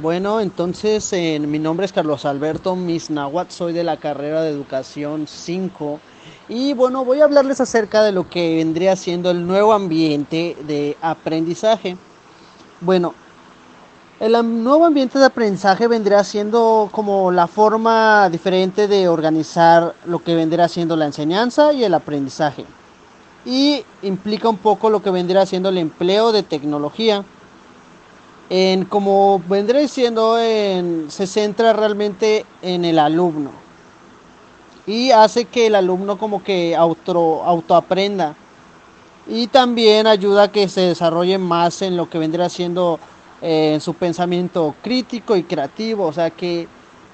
Bueno, entonces mi nombre es Carlos Alberto Misnahuat, soy de la carrera de Educación 5 y bueno, voy a hablarles acerca de lo que vendría siendo el nuevo ambiente de aprendizaje. Bueno, el nuevo ambiente de aprendizaje vendría siendo como la forma diferente de organizar lo que vendría siendo la enseñanza y el aprendizaje. Y implica un poco lo que vendría siendo el empleo de tecnología en como vendré diciendo, en, se centra realmente en el alumno. Y hace que el alumno como que auto, autoaprenda. Y también ayuda a que se desarrolle más en lo que vendría siendo en su pensamiento crítico y creativo, o sea que,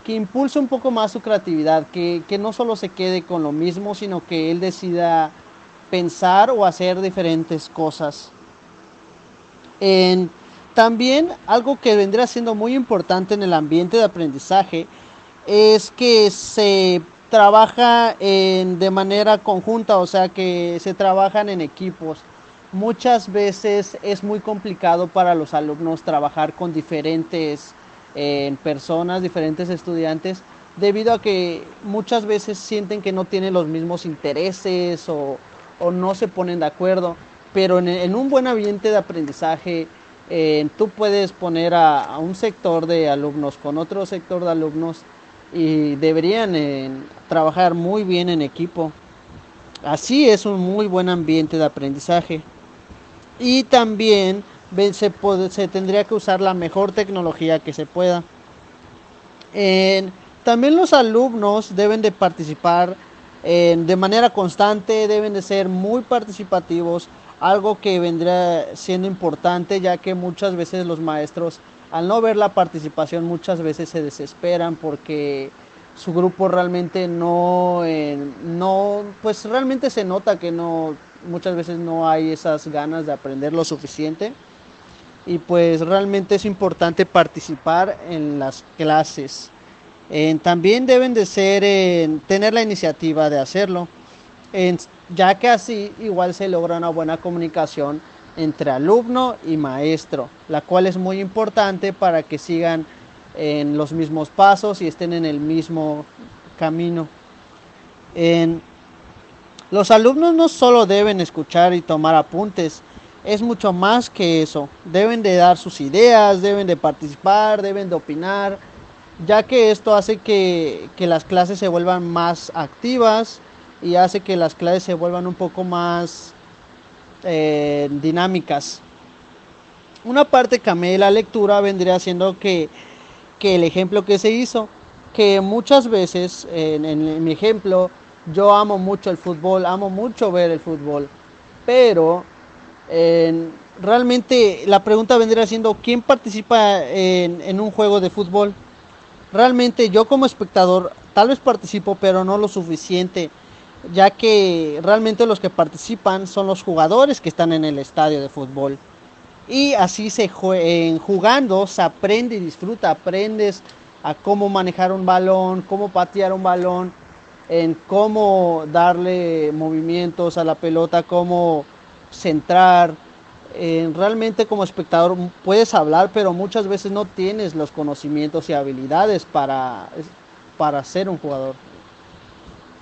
que impulse un poco más su creatividad, que, que no solo se quede con lo mismo, sino que él decida pensar o hacer diferentes cosas. También algo que vendrá siendo muy importante en el ambiente de aprendizaje es que se trabaja de manera conjunta, o sea que se trabajan en equipos. Muchas veces es muy complicado para los alumnos trabajar con diferentes personas, diferentes estudiantes, debido a que muchas veces sienten que no tienen los mismos intereses o, no se ponen de acuerdo. Pero en un buen ambiente de aprendizaje, eh, tú puedes poner a, un sector de alumnos con otro sector de alumnos y deberían trabajar muy bien en equipo. Así es un muy buen ambiente de aprendizaje. Y también se tendría que usar la mejor tecnología que se pueda. también los alumnos deben de participar de manera constante, deben de ser muy participativos algo que vendrá siendo importante ya que muchas veces los maestros al no ver la participación muchas veces se desesperan porque su grupo realmente no, eh, no, pues realmente se nota que no, muchas veces no hay esas ganas de aprender lo suficiente y pues realmente es importante participar en las clases. También deben de ser, tener la iniciativa de hacerlo ya que así igual se logra una buena comunicación entre alumno y maestro, la cual es muy importante para que sigan en los mismos pasos y estén en el mismo camino. los alumnos no solo deben escuchar y tomar apuntes, es mucho más que eso. Deben de dar sus ideas, deben de participar, deben de opinar, ya que esto hace que, que las clases se vuelvan más activas y hace que las clases se vuelvan un poco más eh, dinámicas. Una parte que de la lectura vendría siendo que, que, el ejemplo que se hizo, que muchas veces en, mi ejemplo yo amo mucho el fútbol, amo mucho ver el fútbol, pero realmente la pregunta vendría siendo quién participa en un juego de fútbol. Realmente yo como espectador tal vez participo, pero no lo suficiente ya que realmente los que participan son los jugadores que están en el estadio de fútbol. Y así se en jugando se aprende y disfruta, aprendes a cómo manejar un balón, cómo patear un balón, en cómo darle movimientos a la pelota, cómo centrar. Realmente como espectador puedes hablar, pero muchas veces no tienes los conocimientos y habilidades para, para ser un jugador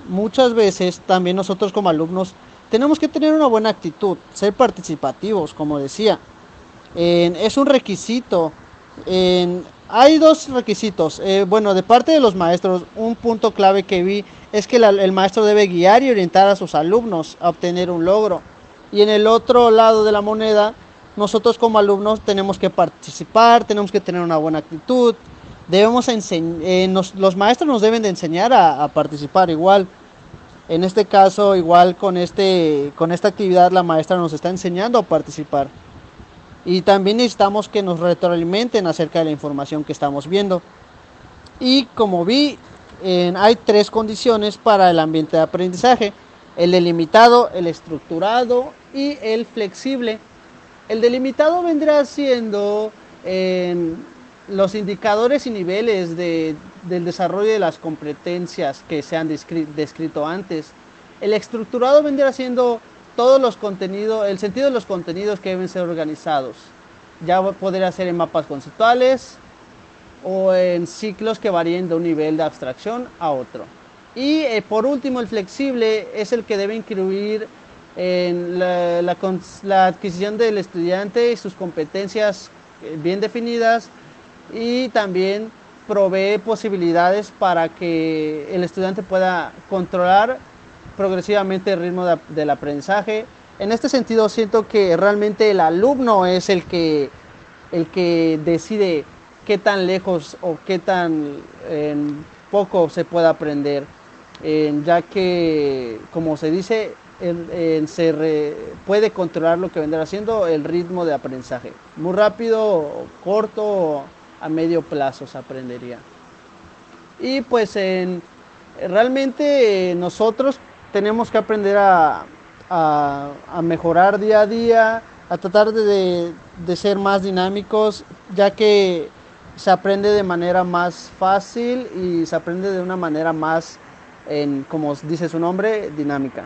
muchas veces también nosotros como alumnos tenemos que tener una buena actitud, ser participativos, como decía. es un requisito. hay dos requisitos. Eh, bueno, de parte de los maestros, un punto clave que vi es que el maestro debe guiar y orientar a sus alumnos a obtener un logro. Y en el otro lado de la moneda, nosotros como alumnos tenemos que participar, tenemos que tener una buena actitud, debemos eh, los maestros nos deben de enseñar a, participar igual. En este caso, igual con, este, con esta actividad la maestra nos está enseñando a participar. Y también necesitamos que nos retroalimenten acerca de la información que estamos viendo. Y como vi, hay tres condiciones para el ambiente de aprendizaje. El delimitado, el estructurado y el flexible. El delimitado vendrá siendo los indicadores y niveles de, del desarrollo de las competencias que se han descrito antes. El estructurado vendrá siendo todos los contenidos, el sentido de los contenidos que deben ser organizados. Ya podría ser en mapas conceptuales, o en ciclos que varíen de un nivel de abstracción a otro. Y eh, por último, el flexible es el que debe incluir en la, adquisición del estudiante y sus competencias eh, bien definidas y también provee posibilidades para que el estudiante pueda controlar progresivamente el ritmo del aprendizaje. En este sentido siento que realmente el alumno es el que, el que decide qué tan lejos o qué tan poco se puede aprender, ya que, como se dice, se puede controlar lo que vendrá haciendo el ritmo de aprendizaje. Muy rápido, corto, a medio plazo se aprendería. Y pues en, realmente nosotros tenemos que aprender a, mejorar día a día, a tratar de, de, ser más dinámicos, ya que se aprende de manera más fácil y se aprende de una manera más, en, como dice su nombre, dinámica.